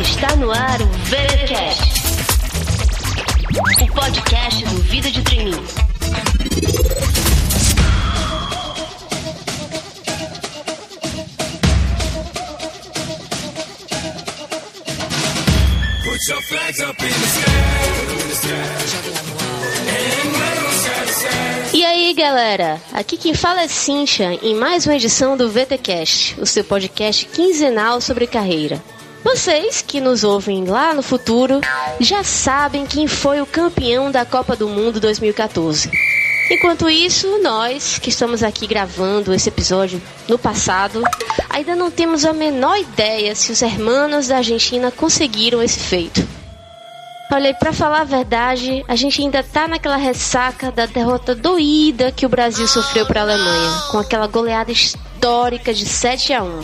Está no ar o VeraCast, o podcast do Vida de Treininho. Put your flags up in the sky. E aí, galera? Aqui quem fala é Cincha em mais uma edição do VTcast, o seu podcast quinzenal sobre carreira. Vocês que nos ouvem lá no futuro já sabem quem foi o campeão da Copa do Mundo 2014. Enquanto isso, nós que estamos aqui gravando esse episódio no passado, ainda não temos a menor ideia se os hermanos da Argentina conseguiram esse feito. Olha, pra falar a verdade, a gente ainda tá naquela ressaca da derrota doída que o Brasil sofreu para a Alemanha, com aquela goleada histórica de 7 a 1.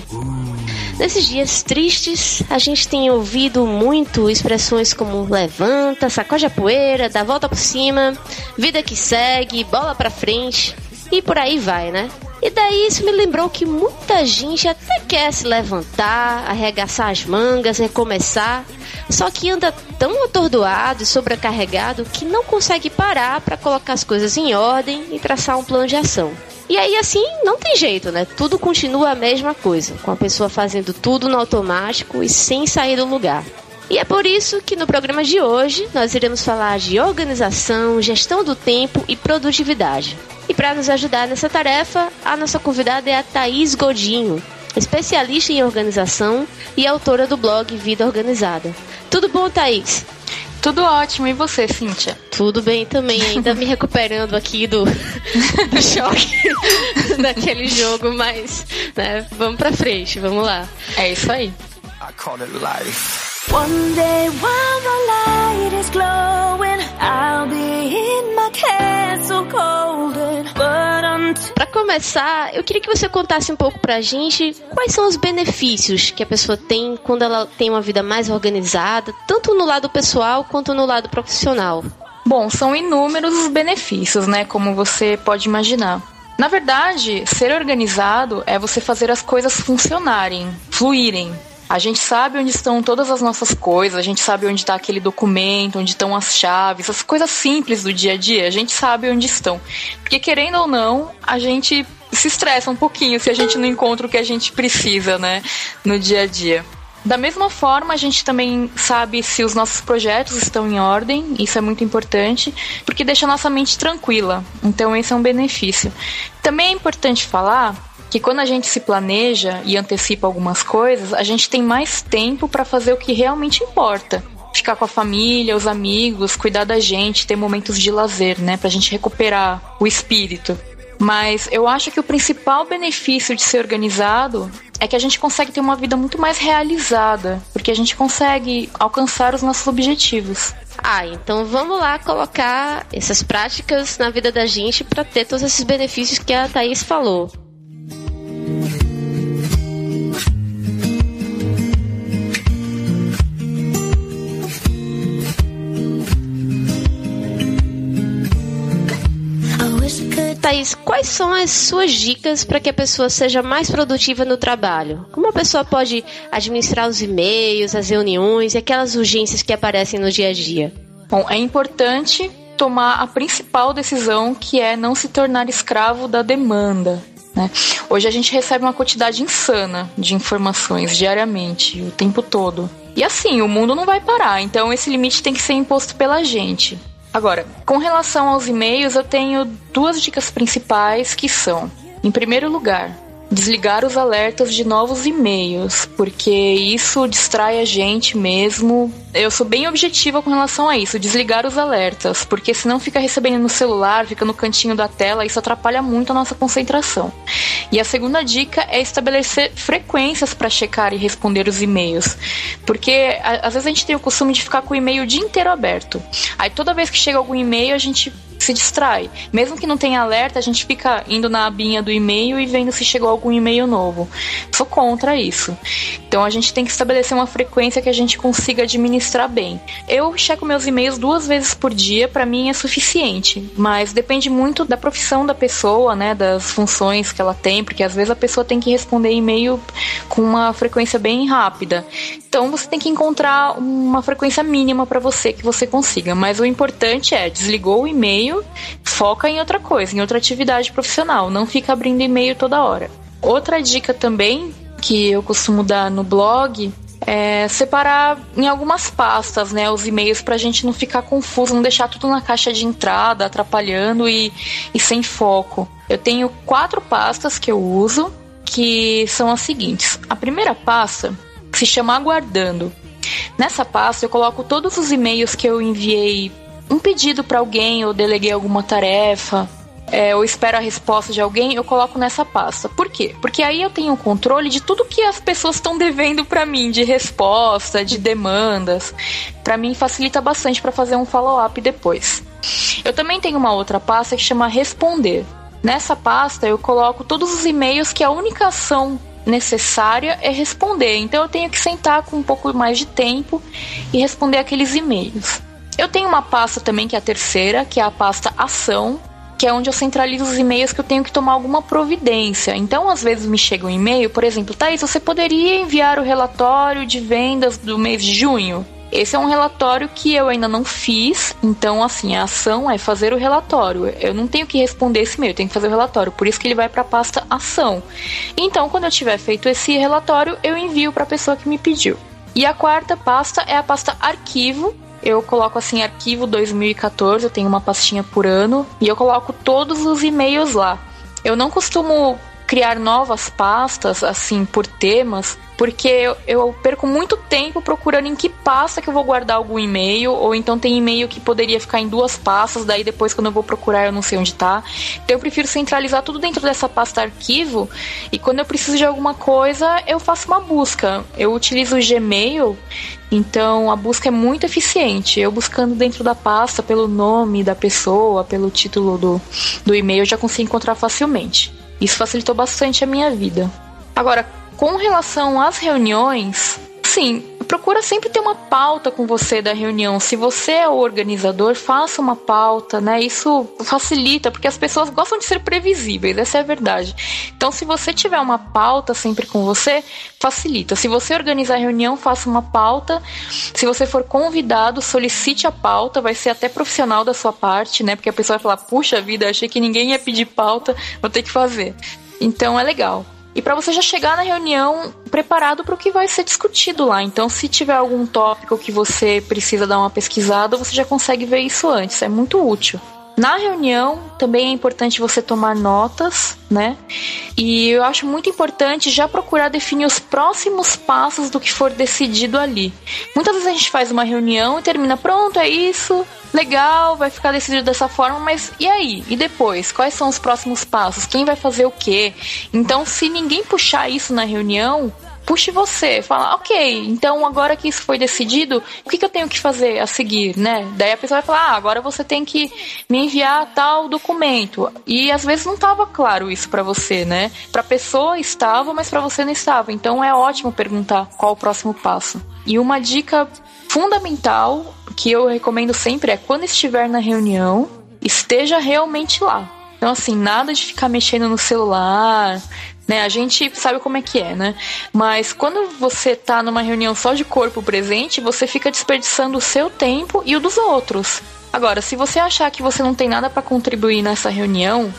Nesses dias tristes, a gente tem ouvido muito expressões como levanta, sacode a poeira, dá volta por cima, vida que segue, bola pra frente e por aí vai, né? E daí isso me lembrou que muita gente até quer se levantar, arregaçar as mangas, recomeçar, só que anda tão atordoado e sobrecarregado que não consegue parar para colocar as coisas em ordem e traçar um plano de ação. E aí, assim, não tem jeito, né? Tudo continua a mesma coisa, com a pessoa fazendo tudo no automático e sem sair do lugar. E é por isso que no programa de hoje nós iremos falar de organização, gestão do tempo e produtividade. E para nos ajudar nessa tarefa, a nossa convidada é a Thaís Godinho, especialista em organização e autora do blog Vida Organizada. Tudo bom, Thaís? Tudo ótimo, e você, Cíntia? Tudo bem também, ainda me recuperando aqui do, do choque daquele jogo, mas né, vamos pra frente, vamos lá. É isso aí. I call it life. One day while the light is glowing, começar, eu queria que você contasse um pouco pra gente quais são os benefícios que a pessoa tem quando ela tem uma vida mais organizada, tanto no lado pessoal quanto no lado profissional. Bom, são inúmeros os benefícios, né? Como você pode imaginar. Na verdade, ser organizado é você fazer as coisas funcionarem, fluírem, a gente sabe onde estão todas as nossas coisas, a gente sabe onde está aquele documento, onde estão as chaves, as coisas simples do dia a dia, a gente sabe onde estão. Porque querendo ou não, a gente se estressa um pouquinho se a gente não encontra o que a gente precisa, né, no dia a dia. Da mesma forma, a gente também sabe se os nossos projetos estão em ordem, isso é muito importante, porque deixa a nossa mente tranquila. Então, esse é um benefício. Também é importante falar que quando a gente se planeja e antecipa algumas coisas, a gente tem mais tempo para fazer o que realmente importa. Ficar com a família, os amigos, cuidar da gente, ter momentos de lazer, né? Pra gente recuperar o espírito. Mas eu acho que o principal benefício de ser organizado é que a gente consegue ter uma vida muito mais realizada, porque a gente consegue alcançar os nossos objetivos. Ah, então vamos lá colocar essas práticas na vida da gente para ter todos esses benefícios que a Thaís falou. Thaís, quais são as suas dicas para que a pessoa seja mais produtiva no trabalho? Como a pessoa pode administrar os e-mails, as reuniões e aquelas urgências que aparecem no dia a dia? Bom, é importante tomar a principal decisão, que é não se tornar escravo da demanda. Né? Hoje a gente recebe uma quantidade insana de informações diariamente, o tempo todo. E assim, o mundo não vai parar, então esse limite tem que ser imposto pela gente. Agora, com relação aos e-mails, eu tenho duas dicas principais que são: em primeiro lugar, desligar os alertas de novos e-mails, porque isso distrai a gente mesmo. Eu sou bem objetiva com relação a isso, desligar os alertas, porque senão fica recebendo no celular, fica no cantinho da tela, isso atrapalha muito a nossa concentração. E a segunda dica é estabelecer frequências para checar e responder os e-mails, porque às vezes a gente tem o costume de ficar com o e-mail o dia inteiro aberto. Aí toda vez que chega algum e-mail, a gente se distrai. Mesmo que não tenha alerta, a gente fica indo na abinha do e-mail e vendo se chegou algum e-mail novo. Sou contra isso. Então a gente tem que estabelecer uma frequência que a gente consiga administrar bem. Eu checo meus e-mails duas vezes por dia, para mim é suficiente, mas depende muito da profissão da pessoa, né, das funções que ela tem, porque às vezes a pessoa tem que responder e-mail com uma frequência bem rápida. Então você tem que encontrar uma frequência mínima para você que você consiga, mas o importante é desligou o e-mail, foca em outra coisa, em outra atividade profissional, não fica abrindo e-mail toda hora. Outra dica também que eu costumo dar no blog é separar em algumas pastas, né, os e-mails para a gente não ficar confuso, não deixar tudo na caixa de entrada, atrapalhando e, e sem foco. Eu tenho quatro pastas que eu uso, que são as seguintes. A primeira pasta se chama Aguardando. Nessa pasta eu coloco todos os e-mails que eu enviei um pedido para alguém ou deleguei alguma tarefa, é, ou espero a resposta de alguém, eu coloco nessa pasta. Por quê? Porque aí eu tenho controle de tudo que as pessoas estão devendo para mim, de resposta, de demandas. Para mim facilita bastante para fazer um follow-up depois. Eu também tenho uma outra pasta que chama Responder. Nessa pasta eu coloco todos os e-mails que a única ação necessária é responder. Então eu tenho que sentar com um pouco mais de tempo e responder aqueles e-mails. Eu tenho uma pasta também que é a terceira, que é a pasta ação, que é onde eu centralizo os e-mails que eu tenho que tomar alguma providência. Então, às vezes me chega um e-mail, por exemplo, Thaís, você poderia enviar o relatório de vendas do mês de junho? Esse é um relatório que eu ainda não fiz, então assim, a ação é fazer o relatório. Eu não tenho que responder esse e-mail, eu tenho que fazer o relatório, por isso que ele vai para a pasta ação. Então, quando eu tiver feito esse relatório, eu envio para a pessoa que me pediu. E a quarta pasta é a pasta arquivo, eu coloco assim arquivo 2014, eu tenho uma pastinha por ano e eu coloco todos os e-mails lá. Eu não costumo criar novas pastas assim por temas, porque eu, eu, perco muito tempo procurando em que pasta que eu vou guardar algum e-mail, ou então tem e-mail que poderia ficar em duas pastas, daí depois quando eu vou procurar eu não sei onde tá. Então eu prefiro centralizar tudo dentro dessa pasta arquivo, e quando eu preciso de alguma coisa, eu faço uma busca. Eu utilizo o Gmail, então a busca é muito eficiente. Eu buscando dentro da pasta pelo nome da pessoa, pelo título do, do e-mail, eu já consigo encontrar facilmente. Isso facilitou bastante a minha vida. Agora, com relação às reuniões, sim, procura sempre ter uma pauta com você da reunião. Se você é o organizador, faça uma pauta, né? Isso facilita, porque as pessoas gostam de ser previsíveis, essa é a verdade. Então, se você tiver uma pauta sempre com você, facilita. Se você organizar a reunião, faça uma pauta. Se você for convidado, solicite a pauta, vai ser até profissional da sua parte, né? Porque a pessoa vai falar: puxa vida, achei que ninguém ia pedir pauta, vou ter que fazer. Então é legal e para você já chegar na reunião preparado para o que vai ser discutido lá. Então, se tiver algum tópico que você precisa dar uma pesquisada, você já consegue ver isso antes. É muito útil. Na reunião também é importante você tomar notas, né? E eu acho muito importante já procurar definir os próximos passos do que for decidido ali. Muitas vezes a gente faz uma reunião e termina, pronto, é isso, legal, vai ficar decidido dessa forma, mas e aí? E depois? Quais são os próximos passos? Quem vai fazer o quê? Então, se ninguém puxar isso na reunião, puxe você, fala, ok, então agora que isso foi decidido, o que, que eu tenho que fazer a seguir, né? Daí a pessoa vai falar, ah, agora você tem que me enviar tal documento. E às vezes não estava claro isso para você, né? Para a pessoa estava, mas para você não estava. Então é ótimo perguntar qual o próximo passo. E uma dica fundamental que eu recomendo sempre é quando estiver na reunião, esteja realmente lá. Então, assim, nada de ficar mexendo no celular, né? A gente sabe como é que é, né? Mas quando você tá numa reunião só de corpo presente, você fica desperdiçando o seu tempo e o dos outros. Agora, se você achar que você não tem nada para contribuir nessa reunião,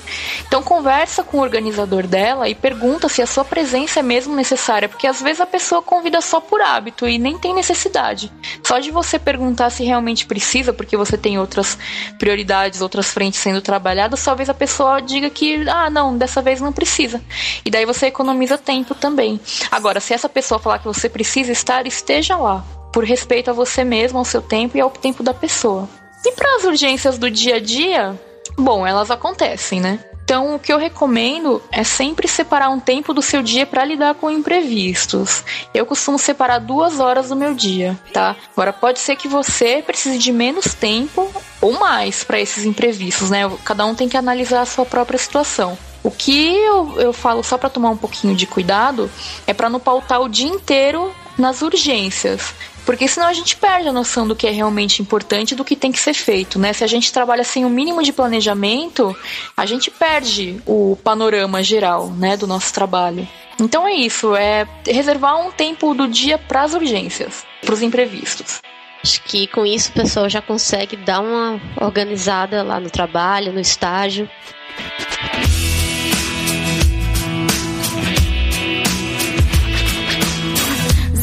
então conversa com o organizador dela e pergunta se a sua presença é mesmo necessária, porque às vezes a pessoa convida só por hábito e nem tem necessidade. Só de você perguntar se realmente precisa, porque você tem outras prioridades, outras frentes sendo trabalhadas, talvez a pessoa diga que, ah, não, dessa vez não precisa. E daí você economiza tempo também. Agora, se essa pessoa falar que você precisa estar, esteja lá, por respeito a você mesmo, ao seu tempo e ao tempo da pessoa. E para as urgências do dia a dia, bom, elas acontecem, né? Então, o que eu recomendo é sempre separar um tempo do seu dia para lidar com imprevistos. Eu costumo separar duas horas do meu dia, tá? Agora, pode ser que você precise de menos tempo ou mais para esses imprevistos, né? Cada um tem que analisar a sua própria situação. O que eu, eu falo só para tomar um pouquinho de cuidado é para não pautar o dia inteiro nas urgências. Porque senão a gente perde a noção do que é realmente importante e do que tem que ser feito, né? Se a gente trabalha sem o mínimo de planejamento, a gente perde o panorama geral, né, do nosso trabalho. Então é isso, é reservar um tempo do dia para as urgências, para os imprevistos. Acho que com isso o pessoal já consegue dar uma organizada lá no trabalho, no estágio.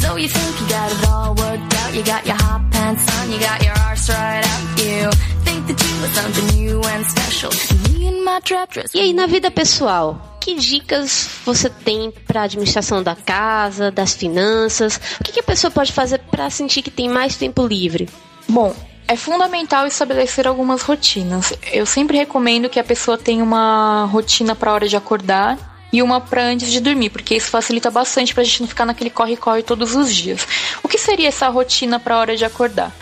So you think you got got your hot pants on, you got your arse right out, you think that you are something new and special. Me and my trap dress. E aí na vida pessoal, que dicas você tem para a administração da casa, das finanças? O que, que a pessoa pode fazer para sentir que tem mais tempo livre? Bom, é fundamental estabelecer algumas rotinas. Eu sempre recomendo que a pessoa tenha uma rotina para a hora de acordar e uma para antes de dormir, porque isso facilita bastante para a gente não ficar naquele corre-corre todos os dias. O que seria essa rotina para a hora de acordar?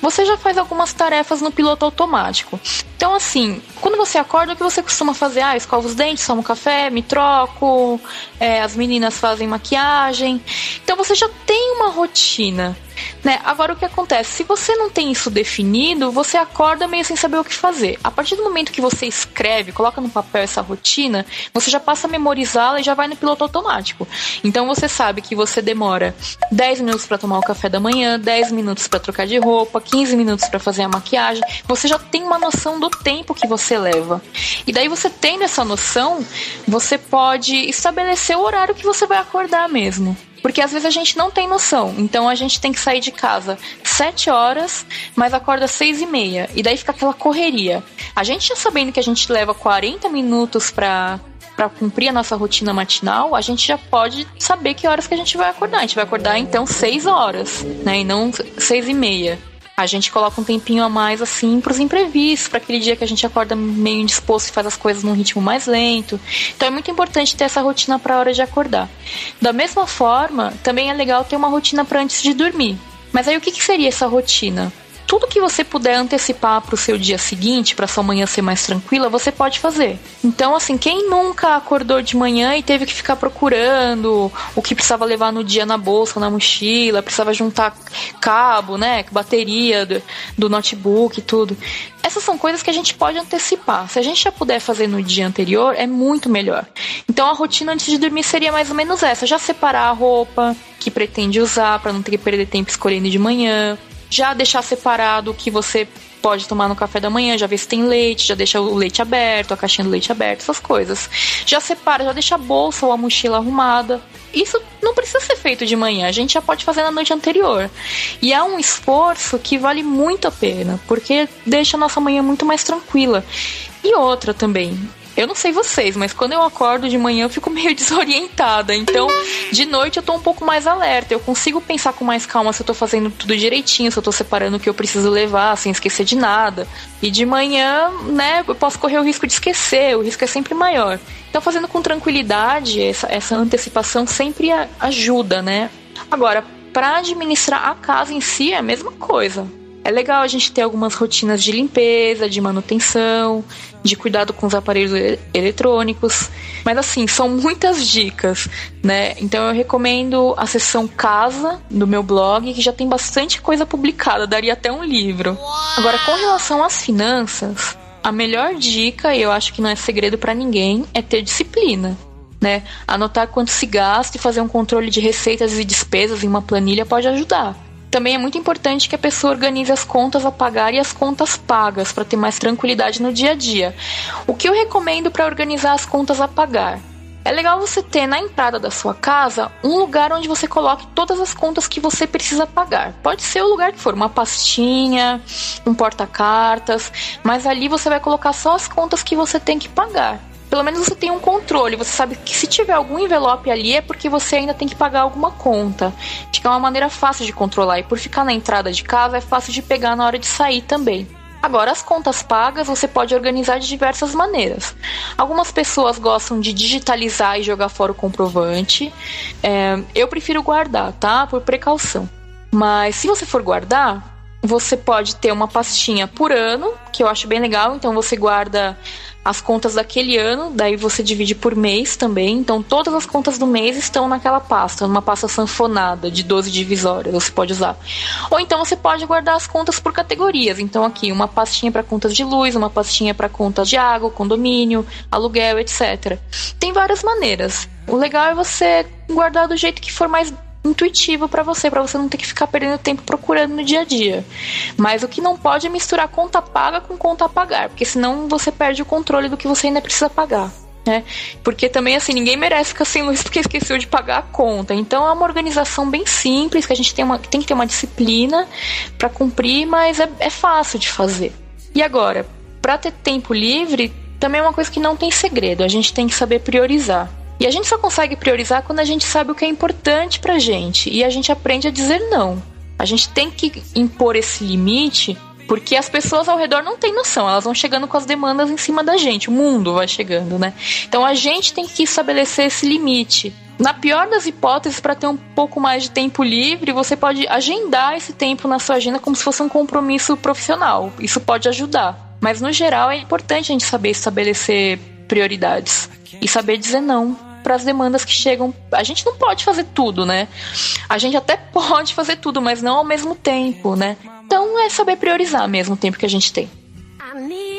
Você já faz algumas tarefas no piloto automático. Então, assim, quando você acorda, o que você costuma fazer? Ah, escovo os dentes, tomo café, me troco, é, as meninas fazem maquiagem. Então, você já tem uma rotina. Né? Agora o que acontece? Se você não tem isso definido, você acorda meio sem saber o que fazer. A partir do momento que você escreve, coloca no papel essa rotina, você já passa a memorizá-la e já vai no piloto automático. Então você sabe que você demora 10 minutos para tomar o café da manhã, 10 minutos para trocar de roupa, 15 minutos para fazer a maquiagem. Você já tem uma noção do tempo que você leva. E daí você tendo essa noção, você pode estabelecer o horário que você vai acordar mesmo. Porque às vezes a gente não tem noção. Então a gente tem que sair de casa sete horas, mas acorda seis e meia. E daí fica aquela correria. A gente já sabendo que a gente leva 40 minutos para para cumprir a nossa rotina matinal, a gente já pode saber que horas que a gente vai acordar. A gente vai acordar então seis horas, né? E não seis e meia a gente coloca um tempinho a mais assim para os imprevistos, para aquele dia que a gente acorda meio indisposto e faz as coisas num ritmo mais lento. Então é muito importante ter essa rotina para a hora de acordar. Da mesma forma, também é legal ter uma rotina para antes de dormir. Mas aí o que, que seria essa rotina? Tudo que você puder antecipar para o seu dia seguinte, para sua manhã ser mais tranquila, você pode fazer. Então, assim, quem nunca acordou de manhã e teve que ficar procurando o que precisava levar no dia na bolsa, na mochila, precisava juntar cabo, né, bateria do, do notebook e tudo. Essas são coisas que a gente pode antecipar. Se a gente já puder fazer no dia anterior, é muito melhor. Então, a rotina antes de dormir seria mais ou menos essa: já separar a roupa que pretende usar para não ter que perder tempo escolhendo de manhã já deixar separado o que você pode tomar no café da manhã, já ver se tem leite, já deixa o leite aberto, a caixinha do leite aberta, essas coisas. Já separa, já deixa a bolsa ou a mochila arrumada. Isso não precisa ser feito de manhã, a gente já pode fazer na noite anterior. E é um esforço que vale muito a pena, porque deixa a nossa manhã muito mais tranquila. E outra também, eu não sei vocês, mas quando eu acordo de manhã eu fico meio desorientada. Então, de noite eu tô um pouco mais alerta. Eu consigo pensar com mais calma se eu tô fazendo tudo direitinho, se eu tô separando o que eu preciso levar, sem esquecer de nada. E de manhã, né, eu posso correr o risco de esquecer, o risco é sempre maior. Então, fazendo com tranquilidade, essa, essa antecipação sempre ajuda, né? Agora, para administrar a casa em si é a mesma coisa. É legal a gente ter algumas rotinas de limpeza, de manutenção, de cuidado com os aparelhos eletrônicos. Mas assim, são muitas dicas, né? Então eu recomendo a seção casa do meu blog, que já tem bastante coisa publicada, daria até um livro. Agora, com relação às finanças, a melhor dica, e eu acho que não é segredo para ninguém, é ter disciplina. Né? Anotar quanto se gasta e fazer um controle de receitas e despesas em uma planilha pode ajudar. Também é muito importante que a pessoa organize as contas a pagar e as contas pagas para ter mais tranquilidade no dia a dia. O que eu recomendo para organizar as contas a pagar? É legal você ter na entrada da sua casa um lugar onde você coloque todas as contas que você precisa pagar. Pode ser o lugar que for, uma pastinha, um porta-cartas, mas ali você vai colocar só as contas que você tem que pagar pelo menos você tem um controle. Você sabe que se tiver algum envelope ali é porque você ainda tem que pagar alguma conta. Fica uma maneira fácil de controlar. E por ficar na entrada de casa é fácil de pegar na hora de sair também. Agora, as contas pagas você pode organizar de diversas maneiras. Algumas pessoas gostam de digitalizar e jogar fora o comprovante. É, eu prefiro guardar, tá? Por precaução. Mas se você for guardar, você pode ter uma pastinha por ano, que eu acho bem legal. Então você guarda as contas daquele ano, daí você divide por mês também. Então todas as contas do mês estão naquela pasta, numa pasta sanfonada de 12 divisórias, você pode usar. Ou então você pode guardar as contas por categorias. Então aqui uma pastinha para contas de luz, uma pastinha para contas de água, condomínio, aluguel, etc. Tem várias maneiras. O legal é você guardar do jeito que for mais intuitivo para você, para você não ter que ficar perdendo tempo procurando no dia a dia. Mas o que não pode é misturar conta paga com conta a pagar, porque senão você perde o controle do que você ainda precisa pagar. Né? Porque também assim, ninguém merece ficar sem luz porque esqueceu de pagar a conta. Então é uma organização bem simples, que a gente tem, uma, tem que ter uma disciplina para cumprir, mas é, é fácil de fazer. E agora, para ter tempo livre, também é uma coisa que não tem segredo, a gente tem que saber priorizar. E a gente só consegue priorizar quando a gente sabe o que é importante pra gente e a gente aprende a dizer não. A gente tem que impor esse limite porque as pessoas ao redor não têm noção, elas vão chegando com as demandas em cima da gente, o mundo vai chegando, né? Então a gente tem que estabelecer esse limite. Na pior das hipóteses, para ter um pouco mais de tempo livre, você pode agendar esse tempo na sua agenda como se fosse um compromisso profissional. Isso pode ajudar. Mas no geral é importante a gente saber estabelecer prioridades e saber dizer não para as demandas que chegam. A gente não pode fazer tudo, né? A gente até pode fazer tudo, mas não ao mesmo tempo, né? Então é saber priorizar mesmo o tempo que a gente tem.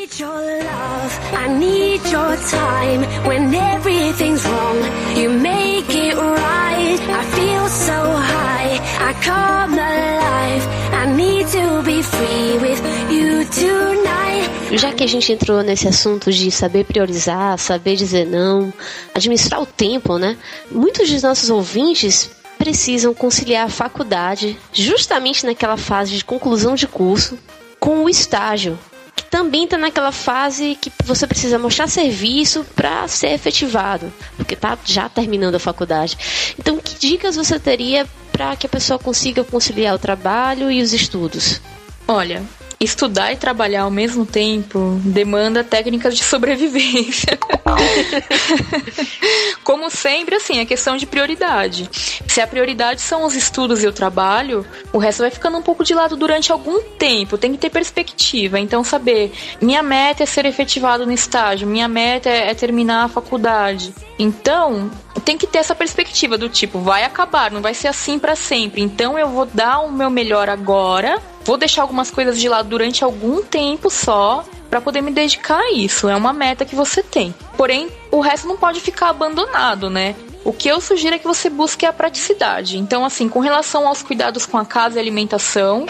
Need your love, I need your time when everything's wrong. You make it right. I feel so high, I come alive. I need to be free with you tonight. Já que a gente entrou nesse assunto de saber priorizar, saber dizer não, administrar o tempo, né? Muitos dos nossos ouvintes precisam conciliar a faculdade, justamente naquela fase de conclusão de curso, com o estágio, também está naquela fase que você precisa mostrar serviço para ser efetivado, porque está já terminando a faculdade. Então, que dicas você teria para que a pessoa consiga conciliar o trabalho e os estudos? Olha, estudar e trabalhar ao mesmo tempo demanda técnicas de sobrevivência. Como sempre, assim, é questão de prioridade. Se a prioridade são os estudos e o trabalho, o resto vai ficando um pouco de lado durante algum tempo. Tem que ter perspectiva. Então, saber, minha meta é ser efetivado no estágio, minha meta é, é terminar a faculdade. Então, tem que ter essa perspectiva do tipo, vai acabar, não vai ser assim para sempre. Então, eu vou dar o meu melhor agora vou deixar algumas coisas de lado durante algum tempo só para poder me dedicar a isso. É uma meta que você tem. Porém, o resto não pode ficar abandonado, né? O que eu sugiro é que você busque a praticidade. Então, assim, com relação aos cuidados com a casa e alimentação,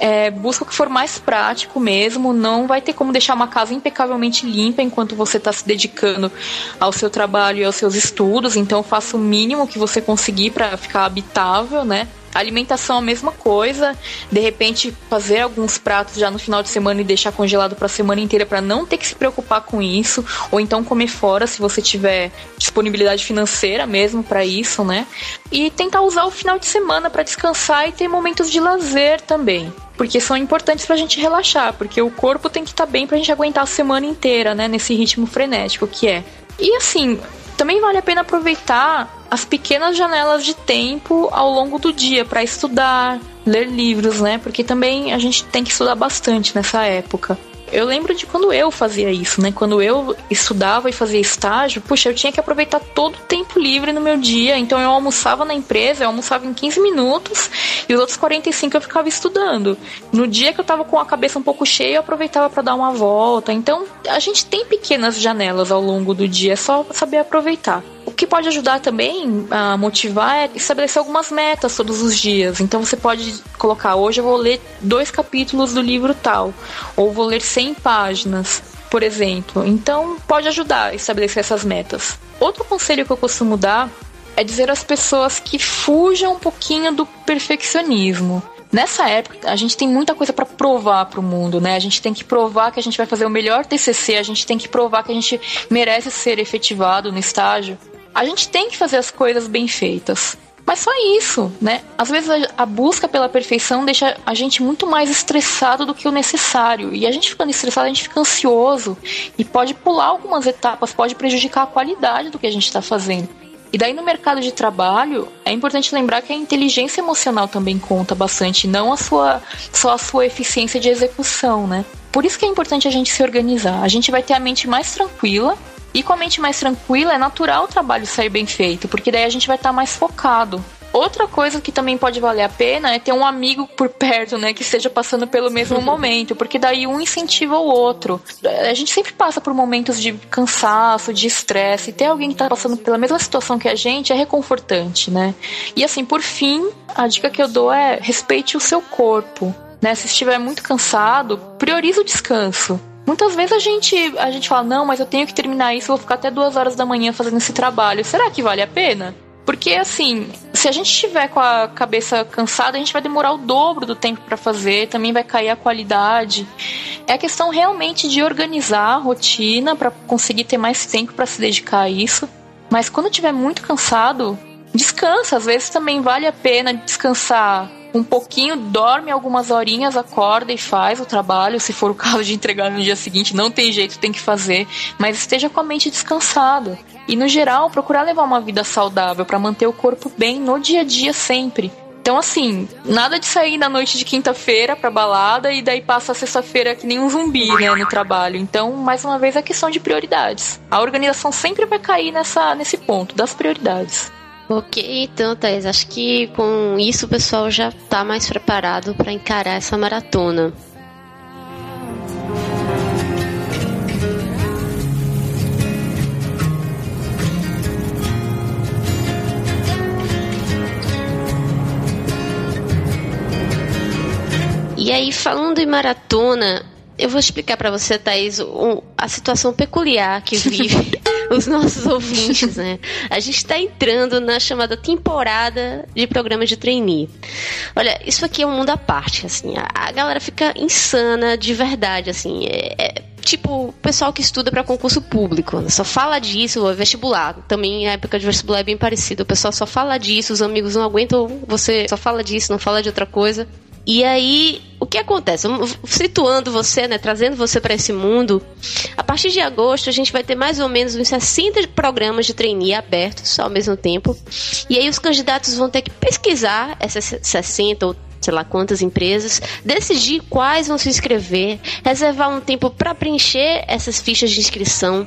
é, busca o que for mais prático mesmo. Não vai ter como deixar uma casa impecavelmente limpa enquanto você está se dedicando ao seu trabalho e aos seus estudos. Então, faça o mínimo que você conseguir para ficar habitável, né? Alimentação a mesma coisa. De repente, fazer alguns pratos já no final de semana e deixar congelado para a semana inteira para não ter que se preocupar com isso. Ou então comer fora se você tiver disponibilidade financeira mesmo para isso, né? E tentar usar o final de semana para descansar e ter momentos de lazer também porque são importantes para a gente relaxar, porque o corpo tem que estar tá bem para a gente aguentar a semana inteira, né, nesse ritmo frenético que é. E assim, também vale a pena aproveitar as pequenas janelas de tempo ao longo do dia para estudar, ler livros, né? Porque também a gente tem que estudar bastante nessa época. Eu lembro de quando eu fazia isso, né? Quando eu estudava e fazia estágio, puxa, eu tinha que aproveitar todo o tempo livre no meu dia. Então eu almoçava na empresa, eu almoçava em 15 minutos e os outros 45 eu ficava estudando. No dia que eu tava com a cabeça um pouco cheia, eu aproveitava para dar uma volta. Então a gente tem pequenas janelas ao longo do dia, é só saber aproveitar. Que pode ajudar também a motivar é estabelecer algumas metas todos os dias. Então você pode colocar: hoje eu vou ler dois capítulos do livro tal, ou vou ler 100 páginas, por exemplo. Então pode ajudar a estabelecer essas metas. Outro conselho que eu costumo dar é dizer às pessoas que fujam um pouquinho do perfeccionismo. Nessa época, a gente tem muita coisa para provar para o mundo, né? A gente tem que provar que a gente vai fazer o melhor TCC, a gente tem que provar que a gente merece ser efetivado no estágio a gente tem que fazer as coisas bem feitas. Mas só isso, né? Às vezes a, busca pela perfeição deixa a gente muito mais estressado do que o necessário. E a gente ficando estressado, a gente fica ansioso e pode pular algumas etapas, pode prejudicar a qualidade do que a gente está fazendo. E daí no mercado de trabalho, é importante lembrar que a inteligência emocional também conta bastante, não a sua, só a sua eficiência de execução, né? Por isso que é importante a gente se organizar. A gente vai ter a mente mais tranquila, e com a mente mais tranquila é natural o trabalho sair bem feito, porque daí a gente vai estar tá mais focado. Outra coisa que também pode valer a pena é ter um amigo por perto, né, que esteja passando pelo mesmo momento, porque daí um incentiva o outro. A gente sempre passa por momentos de cansaço, de estresse, e ter alguém que está passando pela mesma situação que a gente é reconfortante, né? E assim, por fim, a dica que eu dou é respeite o seu corpo. Né? Se estiver muito cansado, priorize o descanso. Muitas vezes a gente, a gente fala, não, mas eu tenho que terminar isso, vou ficar até duas horas da manhã fazendo esse trabalho. Será que vale a pena? Porque, assim, se a gente estiver com a cabeça cansada, a gente vai demorar o dobro do tempo para fazer, também vai cair a qualidade. É a questão realmente de organizar a rotina para conseguir ter mais tempo para se dedicar a isso. Mas quando estiver muito cansado, descansa. Às vezes também vale a pena descansar um pouquinho, dorme algumas horinhas, acorda e faz o trabalho. Se for o caso de entregar no dia seguinte, não tem jeito, tem que fazer. Mas esteja com a mente descansada. E no geral, procurar levar uma vida saudável para manter o corpo bem no dia a dia sempre. Então, assim, nada de sair na noite de quinta-feira pra balada e daí passa a sexta-feira que nem um zumbi, né, no trabalho. Então, mais uma vez, é questão de prioridades. A organização sempre vai cair nessa, nesse ponto, das prioridades. Ok, então, Thais, acho que com isso o pessoal já está mais preparado para encarar essa maratona. E aí, falando em maratona, eu vou explicar para você, Thaís, um, a situação peculiar que vive os nossos ouvintes, né? A gente está entrando na chamada temporada de programas de trainee. Olha, isso aqui é um mundo à parte, assim. A, a galera fica insana de verdade, assim. É, é tipo o pessoal que estuda para concurso público. Só fala disso, vestibular. Também a época de vestibular é bem parecida. O pessoal só fala disso, os amigos não aguentam você só fala disso, não fala de outra coisa. E aí, o que acontece? Situando você, né, trazendo você para esse mundo, a partir de agosto a gente vai ter mais ou menos uns 60 programas de trainee abertos ao mesmo tempo. E aí os candidatos vão ter que pesquisar essas 60 ou sei lá quantas empresas, decidir quais vão se inscrever, reservar um tempo para preencher essas fichas de inscrição,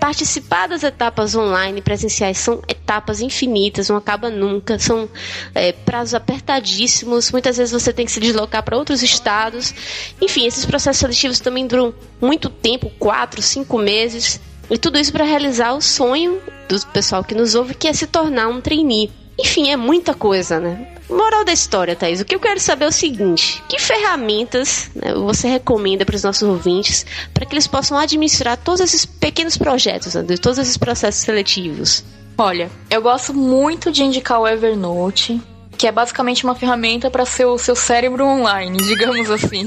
participar das etapas online presenciais são etapas infinitas, não acaba nunca, são é, prazos apertadíssimos, muitas vezes você tem que se deslocar para outros estados, enfim, esses processos seletivos também duram muito tempo, quatro, cinco meses, e tudo isso para realizar o sonho do pessoal que nos ouve, que é se tornar um trainee. Enfim, é muita coisa, né? Moral da história, Thaís, o que eu quero saber é o seguinte: que ferramentas né, você recomenda para os nossos ouvintes para que eles possam administrar todos esses pequenos projetos, né, todos esses processos seletivos? Olha, eu gosto muito de indicar o Evernote, que é basicamente uma ferramenta para seu seu cérebro online, digamos assim.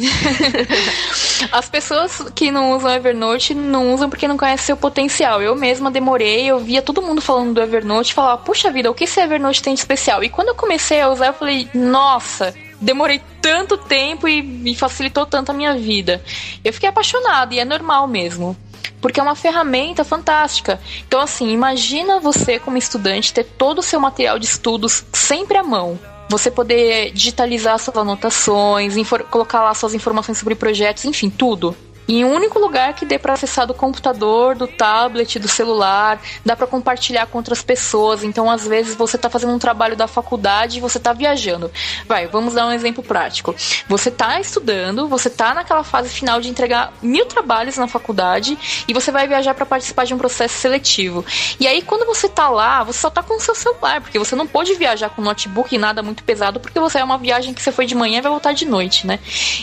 As pessoas que não usam Evernote não usam porque não conhecem seu potencial. Eu mesma demorei, eu via todo mundo falando do Evernote e falava, puxa vida, o que esse Evernote tem de especial? E quando eu comecei a usar, eu falei, nossa, demorei tanto tempo e me facilitou tanto a minha vida. Eu fiquei apaixonada e é normal mesmo porque é uma ferramenta fantástica. Então, assim, imagina você, como estudante, ter todo o seu material de estudos sempre à mão. Você poder digitalizar suas anotações, colocar lá suas informações sobre projetos, enfim, tudo em um único lugar que dê para acessar do computador, do tablet, do celular, dá para compartilhar com outras pessoas. Então, às vezes, você está fazendo um trabalho da faculdade e você está viajando. Vai, vamos dar um exemplo prático. Você está estudando, você está naquela fase final de entregar mil trabalhos na faculdade e você vai viajar para participar de um processo seletivo. E aí, quando você está lá, você só está com o seu celular, porque você não pode viajar com notebook e nada muito pesado, porque você é uma viagem que você foi de manhã e vai voltar de noite, né?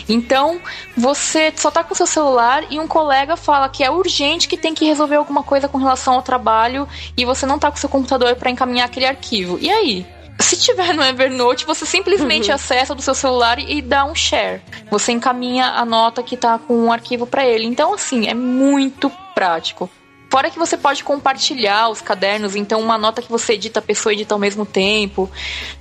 Então, você só está com o seu celular celular e um colega fala que é urgente que tem que resolver alguma coisa com relação ao trabalho e você não tá com seu computador para encaminhar aquele arquivo. E aí? Se tiver no Evernote, você simplesmente uhum. acessa do seu celular e dá um share. Você encaminha a nota que tá com um arquivo para ele. Então, assim, é muito prático. Fora que você pode compartilhar os cadernos, então uma nota que você edita, a pessoa edita ao mesmo tempo.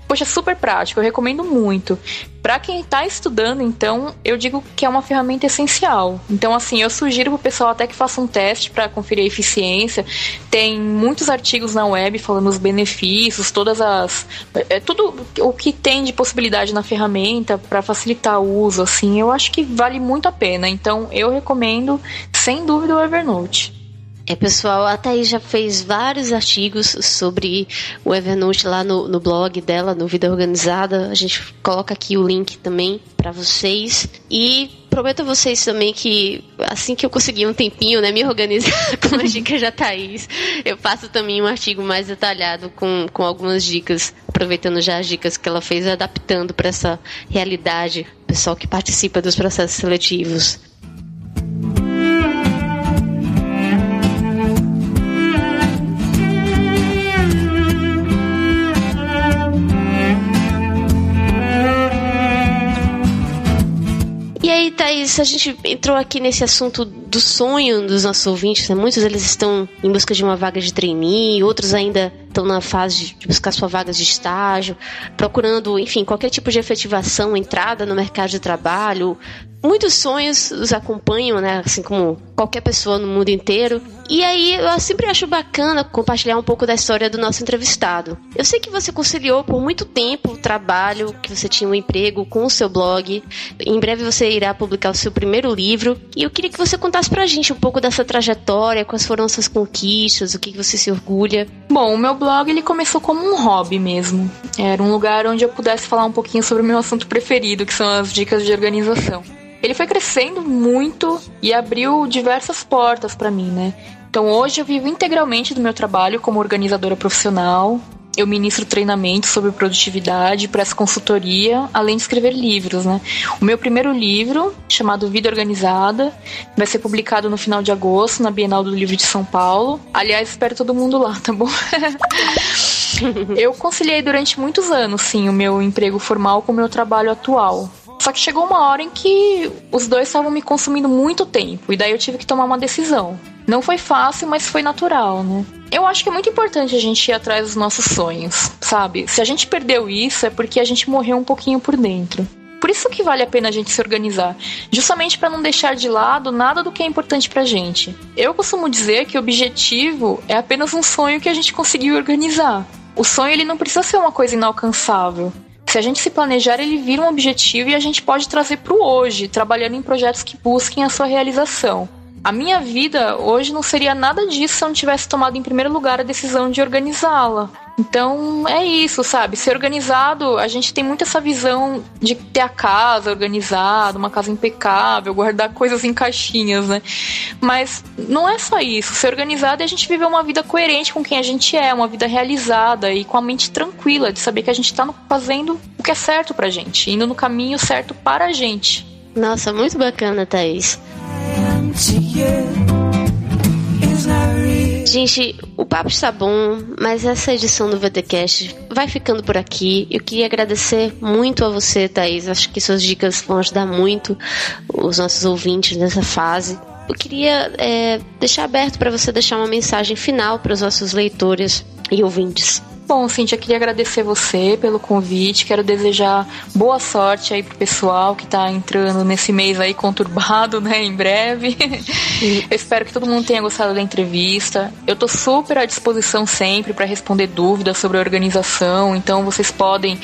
Poxa, super prático, eu recomendo muito. Para quem está estudando, então, eu digo que é uma ferramenta essencial. Então, assim, eu sugiro pro pessoal até que faça um teste para conferir a eficiência. Tem muitos artigos na web falando os benefícios, todas as é tudo o que tem de possibilidade na ferramenta para facilitar o uso, assim, eu acho que vale muito a pena. Então, eu recomendo sem dúvida o Evernote. É, pessoal, a Thaís já fez vários artigos sobre o Evernote lá no, no blog dela, no Vida Organizada. A gente coloca aqui o link também para vocês. E prometo a vocês também que assim que eu conseguir um tempinho, né, me organizar com as dicas da Thaís, eu faço também um artigo mais detalhado com, com algumas dicas, aproveitando já as dicas que ela fez, adaptando para essa realidade, pessoal que participa dos processos seletivos. Thaís, a gente entrou aqui nesse assunto do sonho dos nossos ouvintes, né? Muitos deles estão em busca de uma vaga de trainee, outros ainda estão na fase de buscar sua vaga de estágio, procurando, enfim, qualquer tipo de efetivação, entrada no mercado de trabalho, muitos sonhos os acompanham, né? Assim como qualquer pessoa no mundo inteiro. E aí eu sempre acho bacana compartilhar um pouco da história do nosso entrevistado. Eu sei que você conciliou por muito tempo o trabalho, que você tinha um emprego com o seu blog. Em breve você irá publicar o seu primeiro livro. E eu queria que você contasse pra gente um pouco dessa trajetória, quais foram suas conquistas, o que você se orgulha. Bom, o meu blog ele começou como um hobby mesmo. Era um lugar onde eu pudesse falar um pouquinho sobre o meu assunto preferido, que são as dicas de organização ele foi crescendo muito e abriu diversas portas para mim, né? Então hoje eu vivo integralmente do meu trabalho como organizadora profissional. Eu ministro treinamentos sobre produtividade, presto consultoria, além de escrever livros, né? O meu primeiro livro, chamado Vida Organizada, vai ser publicado no final de agosto na Bienal do Livro de São Paulo. Aliás, espero todo mundo lá, tá bom? eu conciliei durante muitos anos, sim, o meu emprego formal com o meu trabalho atual. Só que chegou uma hora em que os dois estavam me consumindo muito tempo, e daí eu tive que tomar uma decisão. Não foi fácil, mas foi natural, né? Eu acho que é muito importante a gente ir atrás dos nossos sonhos, sabe? Se a gente perdeu isso, é porque a gente morreu um pouquinho por dentro. Por isso que vale a pena a gente se organizar, justamente para não deixar de lado nada do que é importante pra gente. Eu costumo dizer que o objetivo é apenas um sonho que a gente conseguiu organizar. O sonho ele não precisa ser uma coisa inalcançável. Se a gente se planejar, ele vira um objetivo e a gente pode trazer para o hoje, trabalhando em projetos que busquem a sua realização. A minha vida hoje não seria nada disso se eu não tivesse tomado em primeiro lugar a decisão de organizá-la. Então é isso, sabe? Ser organizado, a gente tem muito essa visão de ter a casa organizada, uma casa impecável, guardar coisas em caixinhas, né? Mas não é só isso. Ser organizado é a gente viver uma vida coerente com quem a gente é, uma vida realizada e com a mente tranquila, de saber que a gente tá fazendo o que é certo pra gente, indo no caminho certo para a gente. Nossa, muito bacana, Thaís. Gente, o papo está bom, mas essa edição do VTcast vai ficando por aqui. Eu queria agradecer muito a você, Thaís. Acho que suas dicas vão ajudar muito os nossos ouvintes nessa fase. Eu queria é, deixar aberto para você deixar uma mensagem final para os nossos leitores e ouvintes. Bom, Cintia, queria agradecer você pelo convite. Quero desejar boa sorte aí pro pessoal que tá entrando nesse mês aí conturbado, né, em breve. Eu espero que todo mundo tenha gostado da entrevista. Eu tô super à disposição sempre para responder dúvidas sobre a organização, então vocês podem,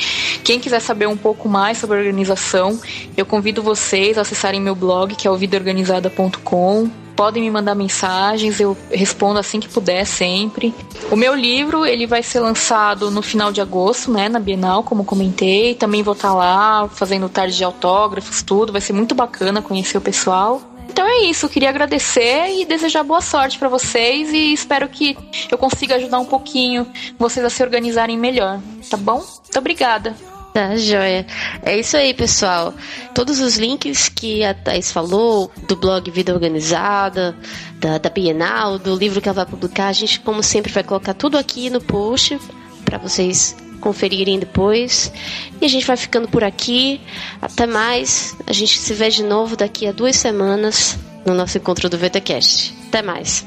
quem quiser saber um pouco mais sobre a organização, eu convido vocês a acessarem meu blog, que é o vidaorganizada.com podem me mandar mensagens, eu respondo assim que puder sempre. O meu livro, ele vai ser lançado no final de agosto, né, na Bienal, como comentei. Também vou estar tá lá fazendo tarde de autógrafos, tudo. Vai ser muito bacana conhecer o pessoal. Então é isso, eu queria agradecer e desejar boa sorte para vocês e espero que eu consiga ajudar um pouquinho vocês a se organizarem melhor, tá bom? Muito obrigada. Tá, joia. É isso aí, pessoal. Todos os links que a Thais falou, do blog Vida Organizada, da, da Bienal, do livro que ela vai publicar, a gente, como sempre, vai colocar tudo aqui no post para vocês conferirem depois. E a gente vai ficando por aqui. Até mais. A gente se vê de novo daqui a duas semanas no nosso encontro do VTCast. Até mais.